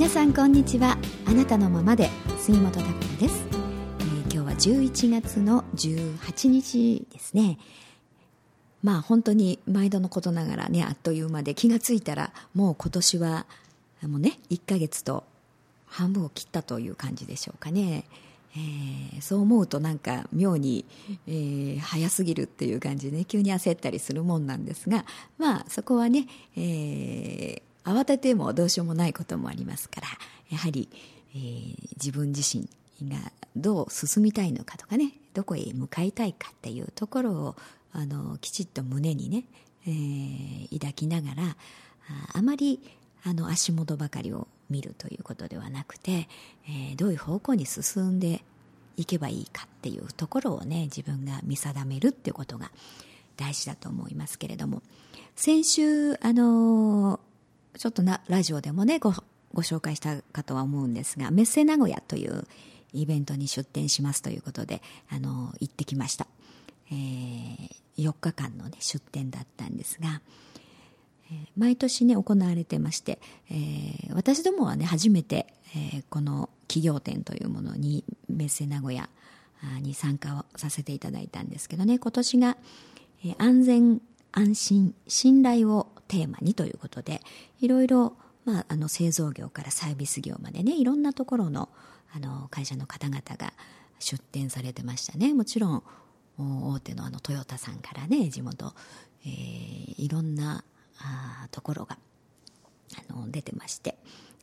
皆さんこんにちは。あなたのままで杉本拓也です、えー、今日は11月の18日ですね。まあ本当に毎度のことながらねあっという間で気がついたらもう今年はもうね1ヶ月と半分を切ったという感じでしょうかね、えー、そう思うとなんか妙に、えー、早すぎるっていう感じで、ね、急に焦ったりするもんなんですがまあそこはね、えー慌ててもどうしようもないこともありますからやはり、えー、自分自身がどう進みたいのかとかねどこへ向かいたいかっていうところをあのきちっと胸にね、えー、抱きながらああまりあの足元ばかりを見るということではなくて、えー、どういう方向に進んでいけばいいかっていうところをね自分が見定めるっていうことが大事だと思いますけれども。先週あのちょっとなラジオでもねごご紹介したかとは思うんですがメッセ名古屋というイベントに出展しますということであの行ってきました、えー、4日間の、ね、出展だったんですが、えー、毎年ね行われてまして、えー、私どもはね初めて、えー、この企業展というものにメッセ名古屋に参加をさせていただいたんですけどね今年が、えー、安全安心信頼をテーマにということでいろいろ、まあ、あの製造業からサービス業までねいろんなところのあの会社の方々が出展されてましたね。もちろん大手のあのトヨタさんからね地元、えー、いろんなあところがあの出てまして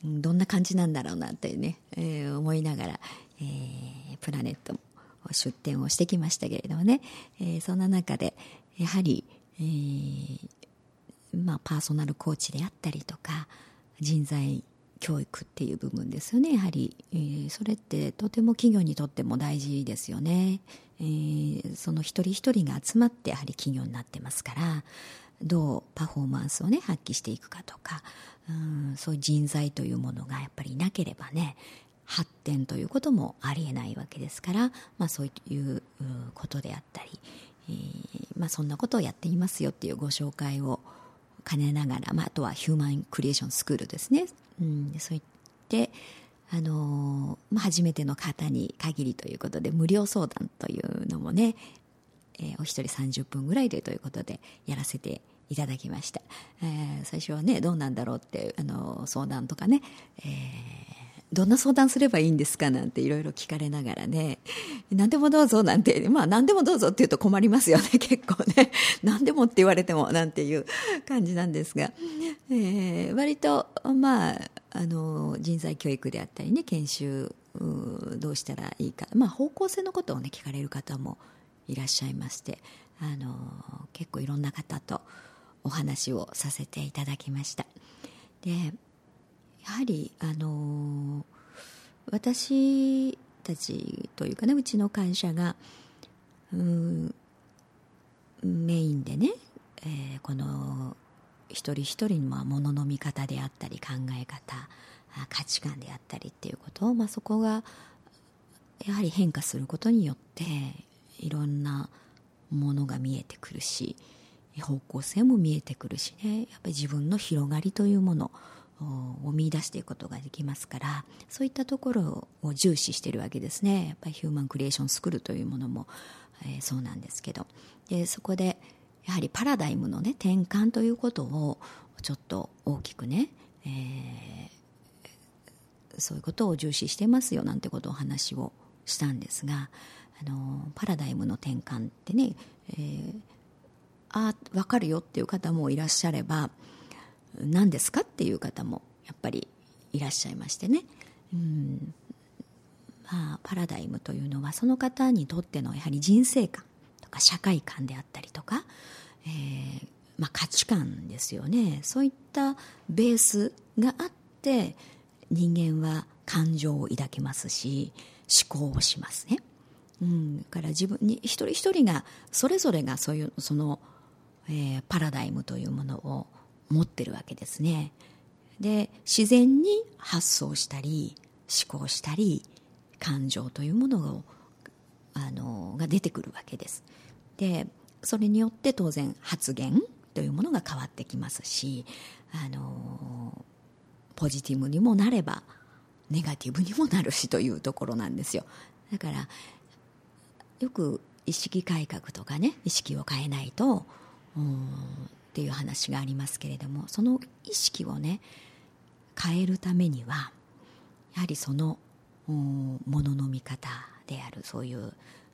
どんな感じなんだろうなってね、えー、思いながら、えー、プラネット出展をしてきましたけれどもね、えー、そんな中でやはり、えー、まあ、パーソナルコーチであったりとか人材教育っていう部分ですよね。やはり、えー、それってとても企業にとっても大事ですよね、えー、その一人一人が集まってやはり企業になってますからどうパフォーマンスをね発揮していくかとかうんそういう人材というものがやっぱりいなければね発展ということもありえないわけですから、まあ、そういうことであったり、えーまあ、そんなことをやっていますよっていうご紹介を兼ねながら、まあ、あとはヒューマンクリエーションスクールですね、うん、そういってあのまあ、初めての方に限りということで無料相談というのもね、えー、お一人30分ぐらいでということでやらせていただきました、えー、最初はねどうなんだろうってあの相談とかね、えーどんな相談すればいいんですかなんていろいろ聞かれながらね、何でもどうぞなんて、まあ何でもどうぞって言うと困りますよね、結構ね。何でもって言われてもなんていう感じなんですが、えー、割と、まあ、あの、人材教育であったりね、研修、どうしたらいいか、まあ方向性のことをね、聞かれる方もいらっしゃいまして、あの、結構いろんな方とお話をさせていただきました。で、やはりあの私たちというかねうちの会社がうんメインでね、えー、この一人一人のものの見方であったり考え方価値観であったりっていうことを、まあ、そこがやはり変化することによっていろんなものが見えてくるし方向性も見えてくるしね。やっぱり自分の広がりというものを見出していくことができますからそういったところを重視しているわけですね。やっぱりヒューマンクリエーションスクールというものも、えー、そうなんですけど。でそこでやはりパラダイムのね転換ということをちょっと大きくね、えー、そういうことを重視してますよなんてことをお話をしたんですがあのパラダイムの転換ってね、えー、あ分かるよっていう方もいらっしゃれば何ですかっていう方もやっぱりいらっしゃいましてね、うん。まあ、パラダイムというのはその方にとってのやはり人生観とか社会観であったりとか、えーまあ、価値観ですよね。そういったベースがあって人間は感情を抱きますし思考をしますね。うん、から自分に一人一人がそれぞれがそういうその、えー、パラダイムというものを持ってるわけですね。で自然に発想したり思考したり感情というものをあのが出てくるわけです。でそれによって当然発言というものが変わってきますしあのポジティブにもなればネガティブにもなるしというところなんですよ。だからよく意識改革とかね意識を変えないとうんっていう話がありますけれどもその意識をね変えるためにはやはりそのものの見方であるそういう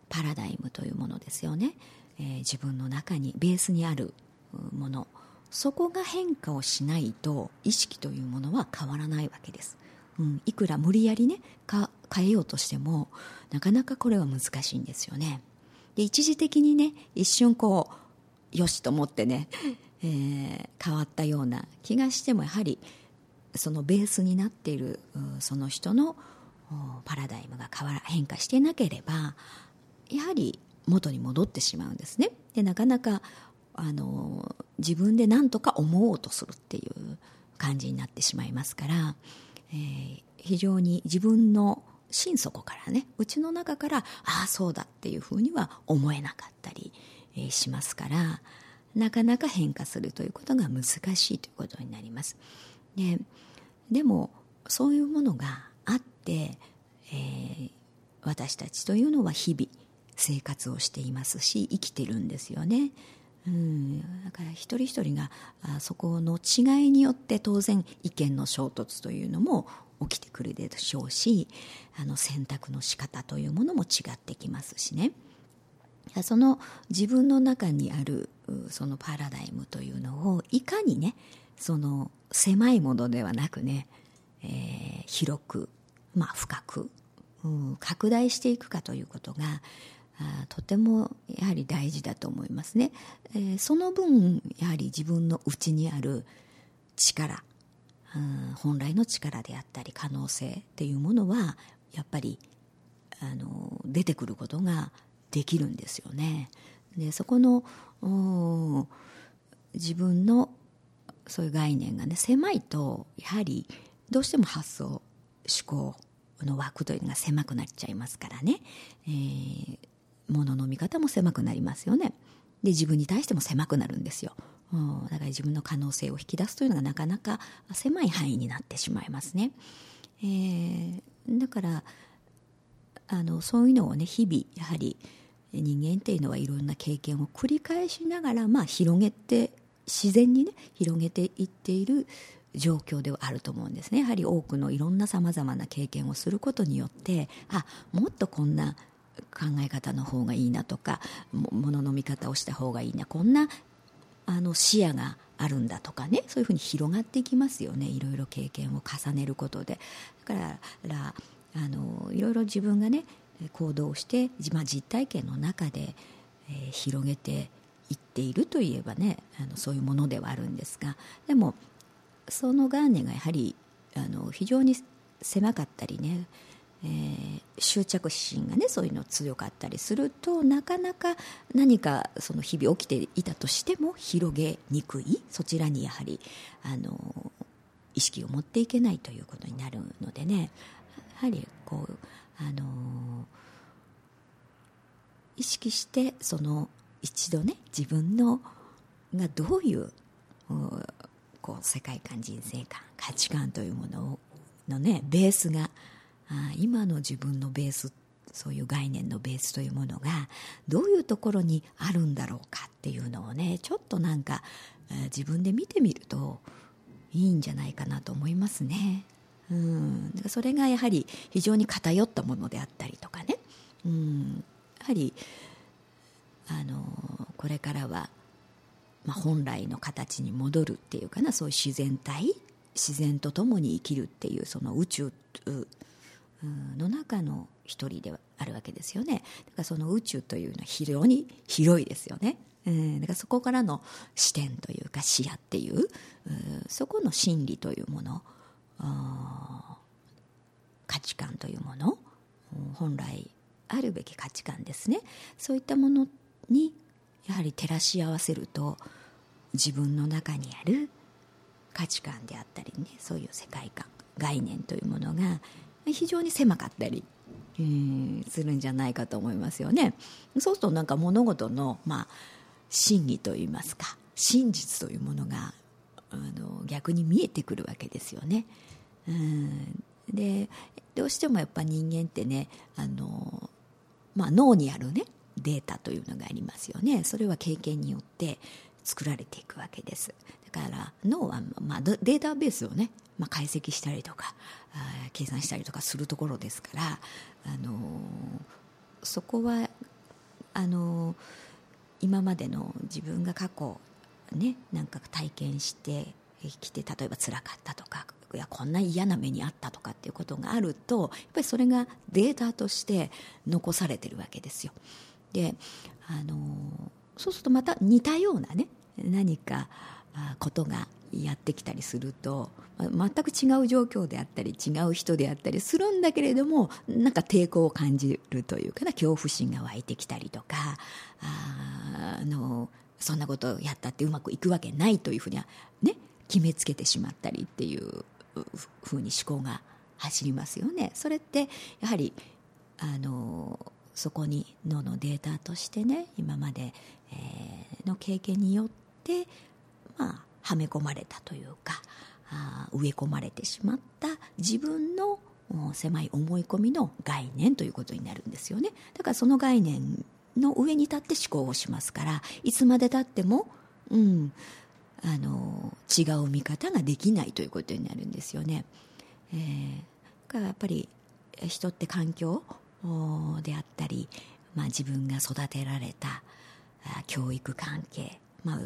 パラダイムというものですよね、えー、自分の中にベースにあるもの。そこが変化をしないと意識というものは変わらないわけです、うん、いくら無理やりね変えようとしてもなかなかこれは難しいんですよね。で一時的にね一瞬こうよしと思ってね、えー、変わったような気がしてもやはりそのベースになっているその人のパラダイムが変わら変化していなければやはり元に戻ってしまうんですね。でなかなかあの自分で何とか思おうとするっていう感じになってしまいますから、えー、非常に自分の心底からねうちの中からああそうだっていうふうには思えなかったり、え、しますからなかなか変化するということが難しいということになります。ででもそういうものがあって、えー、私たちというのは日々生活をしていますし生きてるんですよね。うん、だから一人一人があそこの違いによって当然意見の衝突というのも起きてくるでしょうしあの選択の仕方というものも違ってきますしね。その自分の中にあるそのパラダイムというのをいかにねその狭いものではなくね、えー、広く、まあ、深く、うん、拡大していくかということがあとてもやはり大事だと思いますね、えー、その分やはり自分の内にある力、うん、本来の力であったり可能性っていうものはやっぱりあの出てくることができるんですよね。でそこの自分のそういう概念がね狭いとやはりどうしても発想思考の枠というのが狭くなっちゃいますからね、えー、ものの見方も狭くなりますよね。で自分に対しても狭くなるんですよ。だから自分の可能性を引き出すというのがなかなか狭い範囲になってしまいますね、えー、だからあのそういうのをね日々やはり人間っていうのはいろんな経験を繰り返しながら、まあ、広げて自然にね広げていっている状況ではあると思うんですね。やはり多くのいろんなさまざまな経験をすることによってあもっとこんな考え方の方がいいなとかものの見方をした方がいいなこんなあの視野があるんだとかねそういうふうに広がっていきますよね。いろいろ経験を重ねることで。だからあのいろいろ自分がね行動して、まあ、実体験の中で、えー、広げていっているといえばねあのそういうものではあるんですがでもその概念がやはりあの非常に狭かったりね、えー、執着心がねそういうの強かったりするとなかなか何かその日々起きていたとしても広げにくいそちらにやはりあの意識を持っていけないということになるのでねやはりこうあの意識してその一度ね自分のがどういうこう世界観人生観価値観というもののねベースがあ今の自分のベースそういう概念のベースというものがどういうところにあるんだろうかっていうのをねちょっとなんか自分で見てみるといいんじゃないかなと思いますね。うん、それがやはり非常に偏ったものであったりとかね、うん、やはりあのこれからは、まあ、本来の形に戻るっていうかなそういう自然体自然と共に生きるっていうその宇宙の中の一人ではあるわけですよね。だからその宇宙というのは非常に広いですよね、うん、だからそこからの視点というか視野っていう、うそこの真理というもの価値観というもの。本来あるべき価値観ですね。そういったものにやはり照らし合わせると自分の中にある価値観であったりねそういう世界観概念というものが非常に狭かったり、えー、するんじゃないかと思いますよね。そうするとなんか物事の、まあ、真理といいますか真実というものがあの逆に見えてくるわけですよね。うん。でどうしてもやっぱ人間ってねあの、まあ、脳にあるねデータというのがありますよね。それは経験によって作られていくわけです。だから脳は、まあ、データベースをね、まあ、解析したりとかあ計算したりとかするところですから、あのそこはあの今までの自分が過去ねなんか体験してきて例えば辛かったとかいやこんな嫌な目にあったとかっていうことがあるとやっぱりそれがデータとして残されてるわけですよ。であのそうするとまた似たようなね何かことがやってきたりすると全く違う状況であったり違う人であったりするんだけれどもなんか抵抗を感じるというかな恐怖心が湧いてきたりとかあのそんなことをやったってうまくいくわけないというふうにはね決めつけてしまったりっていうふうに思考が走りますよね。それってやはりあのそこに脳のデータとしてね今まで、えー、の経験によってまあはめ込まれたというかあ植え込まれてしまった自分の狭い思い込みの概念ということになるんですよねだからその概念の上に立って思考をしますからいつまでたっても、うん、あの違う見方ができないということになるんですよね。えー、からやっぱり人って環境であったり、まあ、自分が育てられた教育関係、まあ、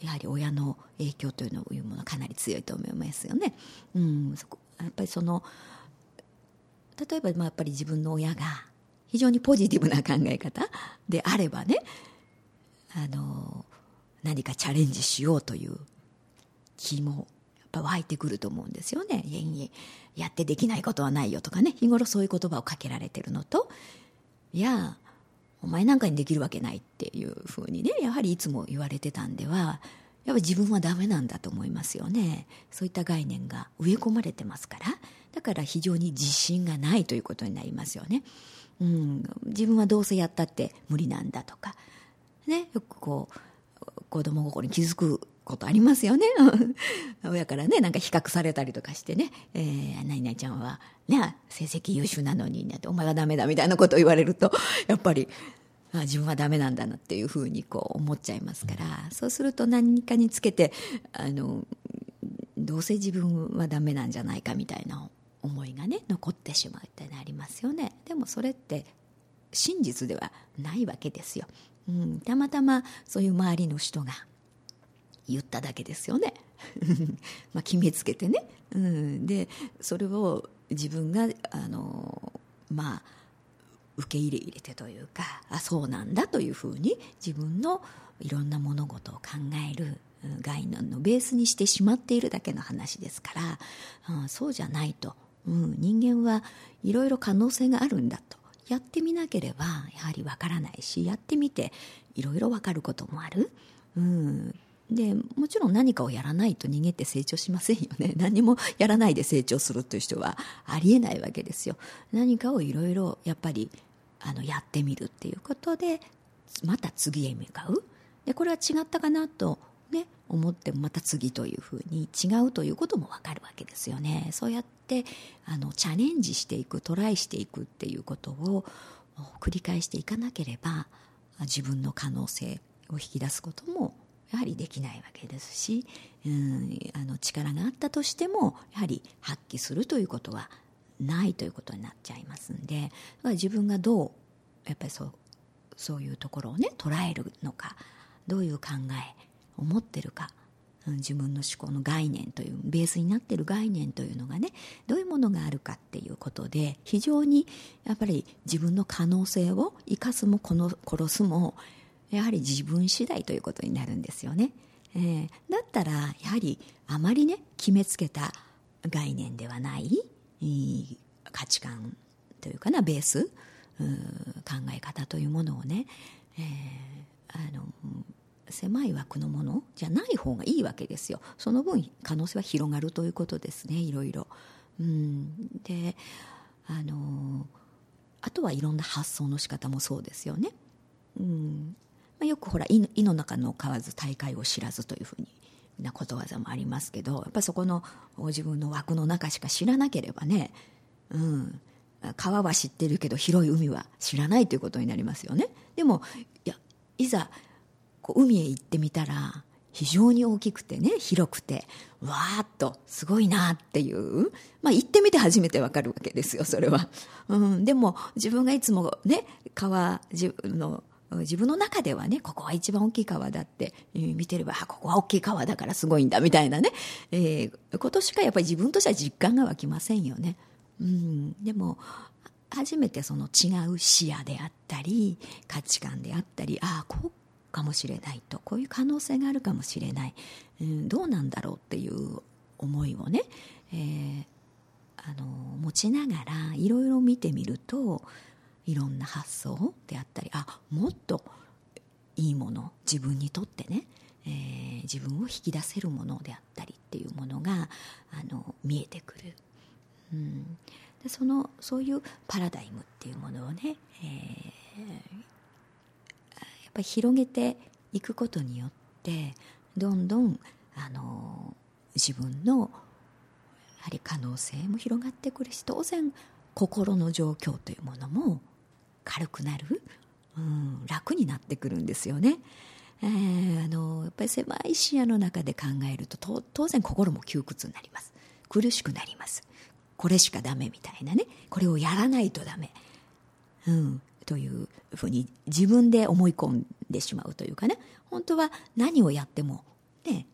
やはり親の影響というのいうものかなり強いと思いますよね。うん、そこやっぱりその例えばまあやっぱり自分の親が非常にポジティブな考え方であればねあの何かチャレンジしようという気もやっぱ湧いてくると思うんですよね。やってできないことはないよとかね日頃そういう言葉をかけられてるのと。いやお前なんかにできるわけないっていうふうにねやはりいつも言われてたんではやっぱ自分はダメなんだと思いますよね。そういった概念が植え込まれてますからだから非常に自信がないということになりますよね、うん、自分はどうせやったって無理なんだとか。ねよくこう子供心に気づくことありますよね。親からね、なんか比較されたりとかしてね、えー、何々ちゃんは、ね、成績優秀なのに、ね、お前はダメだみたいなことを言われると、やっぱり、あ自分はダメなんだなっていうふうにこう思っちゃいますから、そうすると何かにつけて、あの、どうせ自分はダメなんじゃないかみたいな思いがね、残ってしまうってなりますよね。でもそれって真実ではないわけですよ。うん、たまたまそういう周りの人が、言っただけですよね まあ決めつけてね、うん、でそれを自分があのまあ受け入れ入れてというかあそうなんだというふうに自分のいろんな物事を考える概念のベースにしてしまっているだけの話ですから、うん、そうじゃないと、うん、人間はいろいろ可能性があるんだと。やってみなければやはりわからないしやってみていろいろわかることもある、うん、でもちろん何かをやらないと人間って成長しませんよね。何もやらないで成長するという人はありえないわけですよ。何かをいろいろやっぱりあのやってみるっていうことでまた次へ向かう。でこれは違ったかなとね思ってもまた次というふうに違うということも分かるわけですよね。そうやってあのチャレンジしていくトライしていくっていうことを繰り返していかなければ自分の可能性を引き出すこともやはりできないわけですし、うん、あの力があったとしてもやはり発揮するということはないということになっちゃいますんで自分がどうやっぱりそうそういうところをね捉えるのかどういう考えを持ってるか、自分の思考の概念というベースになっている概念というのがねどういうものがあるかっていうことで非常にやっぱり自分の可能性を生かすもこの殺すもやはり自分次第ということになるんですよね。えー、だったらやはりあまりね決めつけた概念ではない、価値観というかなベース考え方というものをね、えー、あの狭い枠のものじゃない方がいいわけですよ。その分可能性は広がるということですねいろいろ。うん、であのあとはいろんな発想の仕方もそうですよね。うん、まあ、よくほら「井の中の蛙大会を知らず」というふうになことわざもありますけどやっぱそこの自分の枠の中しか知らなければね、うん、川は知ってるけど広い海は知らないということになりますよね。でもいやいざこう海へ行ってみたら非常に大きくてね広くてわーっとすごいなっていう、まあ、行ってみて初めてわかるわけですよそれは、うん、でも自分がいつもね川自分の自分の中ではねここは一番大きい川だって、見てればここは大きい川だからすごいんだみたいなね、えー、ことしかやっぱり自分としては実感が湧きませんよね、うん、でも初めてその違う視野であったり価値観であったりああこかもしれないと。こういう可能性があるかもしれない、うん、どうなんだろうっていう思いをね、えー、あの持ちながらいろいろ見てみるといろんな発想であったりあもっといいもの自分にとってね、えー、自分を引き出せるものであったりっていうものがあの見えてくる、うん、でそのそういうパラダイムっていうものをね、えーぱり広げていくことによってどんどんあの自分のやはり可能性も広がってくるし当然心の状況というものも軽くなる、うん、楽になってくるんですよね。えー、あのやっぱり狭い視野の中で考えると当然心も窮屈になります。苦しくなります。これしかダメみたいなね。これをやらないとダメ、うん、というふうに自分で思い込んでしまうというかね。本当は何をやってもね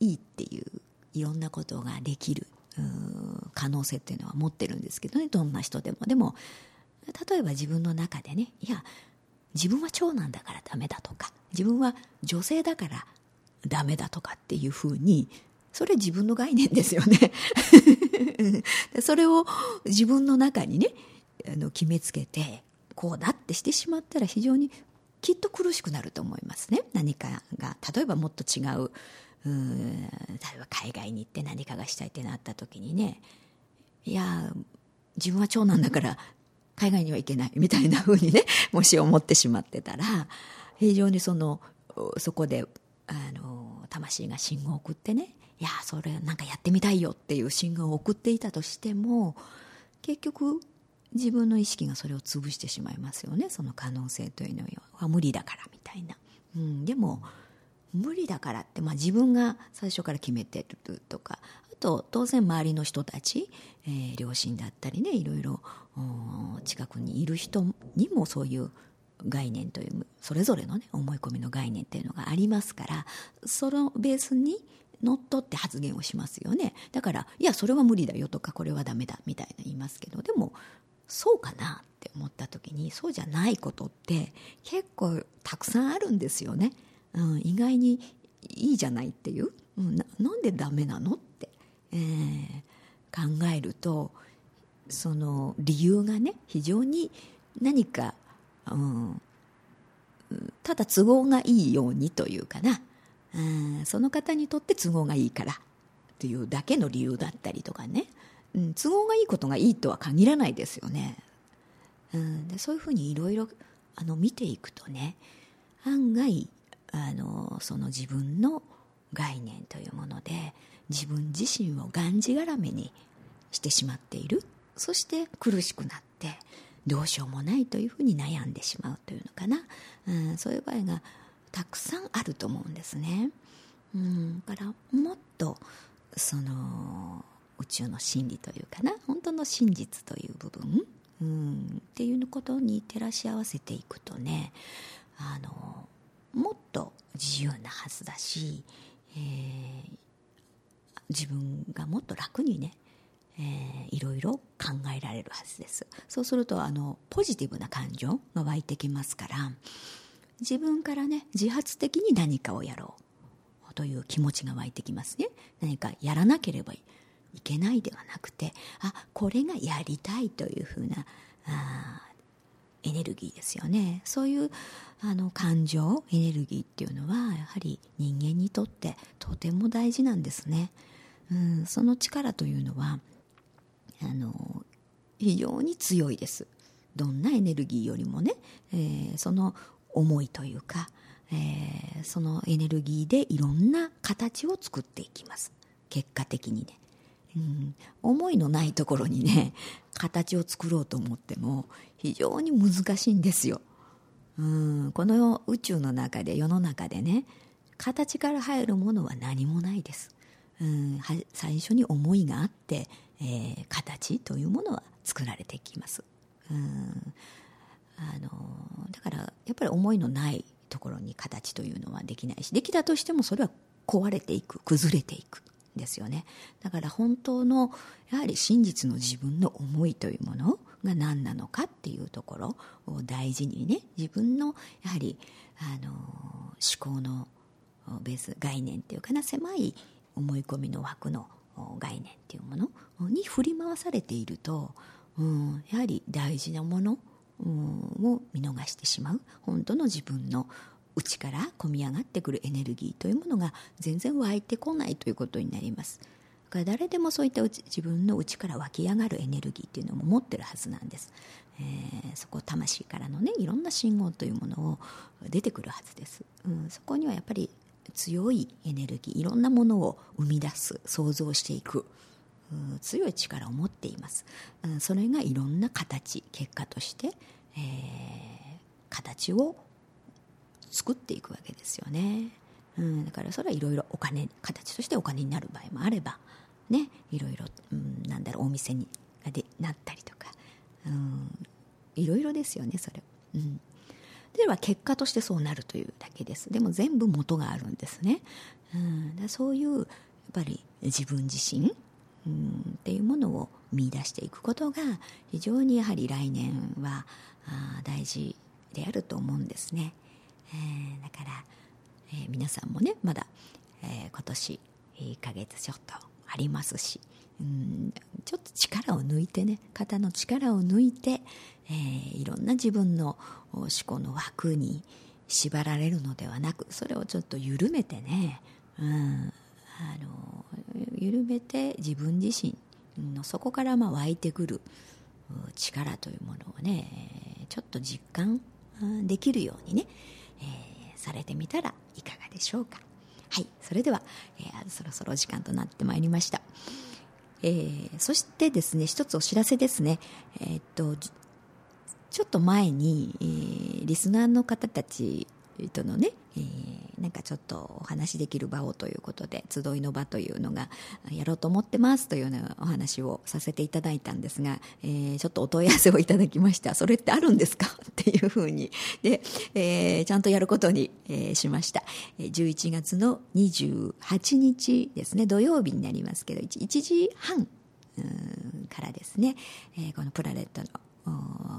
いいっていういろんなことができる可能性っていうのは持ってるんですけどね。どんな人でも。でも例えば自分の中でねいや自分は長男だからダメだとか自分は女性だからダメだとかっていうふうにそれ自分の概念ですよね。それを自分の中にねあの決めつけてこうだってしてしまったら非常にきっと苦しくなると思いますね。何かが例えばもっと違うう例えば海外に行って何かがしたいってなった時にねいや自分は長男だから海外には行けないみたいなふうにねもし思ってしまってたら非常にそのそこであの魂が信号を送ってねいやそれなんかやってみたいよっていう信号を送っていたとしても結局自分の意識がそれを潰してしまいますよね。その可能性というのは無理だからみたいな、うん、でも無理だからって、まあ、自分が最初から決めてるとかあと当然周りの人たち、えー、両親だったりねいろいろ近くにいる人にもそういう概念というそれぞれのね思い込みの概念っていうのがありますからそのベースにのっとって発言をしますよね。だからいやそれは無理だよとかこれはダメだみたいな言いますけどでもそうかなって思った時にそうじゃないことって結構たくさんあるんですよね、うん、意外にいいじゃないっていう、うん、ななんでダメなのって、えー、考えるとその理由がね非常に何か、うん、ただ都合がいいようにというかな、うん、その方にとって都合がいいからというだけの理由だったりとかね、うん、都合がいいことがいいとは限らないですよね。うん、でそういうふうにいろいろ見ていくとね案外あのその自分の概念というもので自分自身をがんじがらめにしてしまっているそして苦しくなってどうしようもないというふうに悩んでしまうというのかな、うん、そういう場合がたくさんあると思うんですね。うん、からもっとその宇宙の真理というかな。本当の真実という部分、うん、っていうことに照らし合わせていくとねあのもっと自由なはずだし、えー、自分がもっと楽にね、えー、いろいろ考えられるはずです。そうするとあのポジティブな感情が湧いてきますから自分からね自発的に何かをやろうという気持ちが湧いてきますね。何かやらなければいい。いけないではなくてあこれがやりたいというふうなあエネルギーですよね。そういうあの感情エネルギーっていうのはやはり人間にとってとても大事なんですね、うん、その力というのはあの非常に強いです。どんなエネルギーよりもね、えー、その思いというかえー、そのエネルギーでいろんな形を作っていきます。結果的にね、うん、思いのないところにね形を作ろうと思っても非常に難しいんですよ、うん、この宇宙の中で世の中でね形から入るものは何もないです、うん、最初に思いがあって、えー、形というものは作られていきます、うん。あのだからやっぱり思いのないところに形というのはできないしできたとしてもそれは壊れていく崩れていく。ですよね。だから本当のやはり真実の自分の思いというものが何なのかっていうところを大事にね自分のやはりあの思考のベース概念っていうかな狭い思い込みの枠の概念っていうものに振り回されていると、うん、やはり大事なものを見逃してしまう。本当の自分の内から込み上がってくるエネルギーというものが全然湧いてこないということになります。だから誰でもそういった自分の内から湧き上がるエネルギーっていうのも持ってるはずなんです、えー、そこ魂からのねいろんな信号というものを出てくるはずです、うん、そこにはやっぱり強いエネルギーいろんなものを生み出す想像していく強い力を持っています、うん、それがいろんな形結果として、えー、形を作っていくわけですよね、うん、だからそれはいろいろお金形としてお金になる場合もあればねいろいろ、うん、なんだろうお店にでなったりとか、うん、いろいろですよねそれ、うん、では結果としてそうなるというだけです。でも全部元があるんですね、うん、だそういうやっぱり自分自身うんっていうものを見出していくことが非常にやはり来年はあ大事であると思うんですね、えー、だから、えー、皆さんもねまだ、えー、今年1ヶ月ちょっとありますしうんちょっと力を抜いてね肩の力を抜いて、えー、いろんな自分の思考の枠に縛られるのではなくそれをちょっと緩めてね、うん、あの緩めて自分自身のそこからまあ湧いてくる力というものをねちょっと実感できるようにね、えー、されてみたらいかがでしょうか。はいそれでは、えー、そろそろお時間となってまいりました、えー、そしてですね一つお知らせですね。えー、っとちょっと前に、えー、リスナーの方たちとのね、えー、なんかちょっとお話しできる場をということで集いの場というのがやろうと思ってますというようなお話をさせていただいたんですが、えー、ちょっとお問い合わせをいただきました。それってあるんですか？っていうふうにで、えー、ちゃんとやることに、えー、しました。11月の28日ですね。土曜日になりますけど 1, 1時半からですね、えー、このプラネットの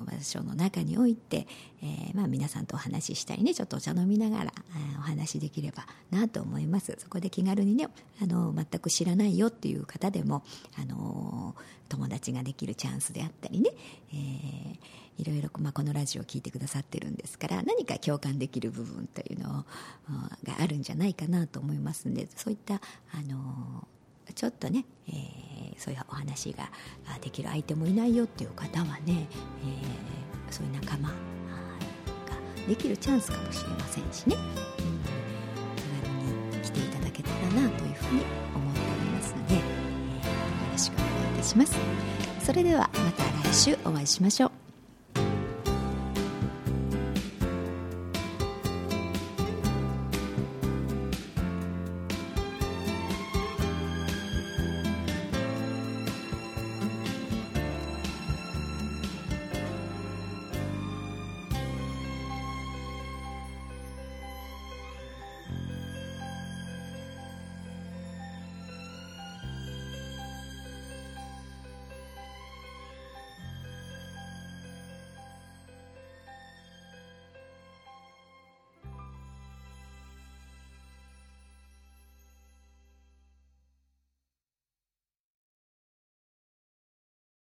場所の中において、えー、まあ、皆さんとお話ししたりねちょっとお茶飲みながら、え、お話しできればなと思います。そこで気軽にねあの全く知らないよっていう方でも、あの友達ができるチャンスであったりね、えーいろいろ、まあ、このラジオを聴いてくださってるんですから何か共感できる部分というのがあるんじゃないかなと思いますのでそういったあのちょっとね、えー、そういうお話ができる相手もいないよっていう方はね、えー、そういう仲間ができるチャンスかもしれませんしね、うん、気軽に来ていただけたらなというふうに思っておりますので、えー、よろしくお願いいたします。それではまた来週お会いしましょう。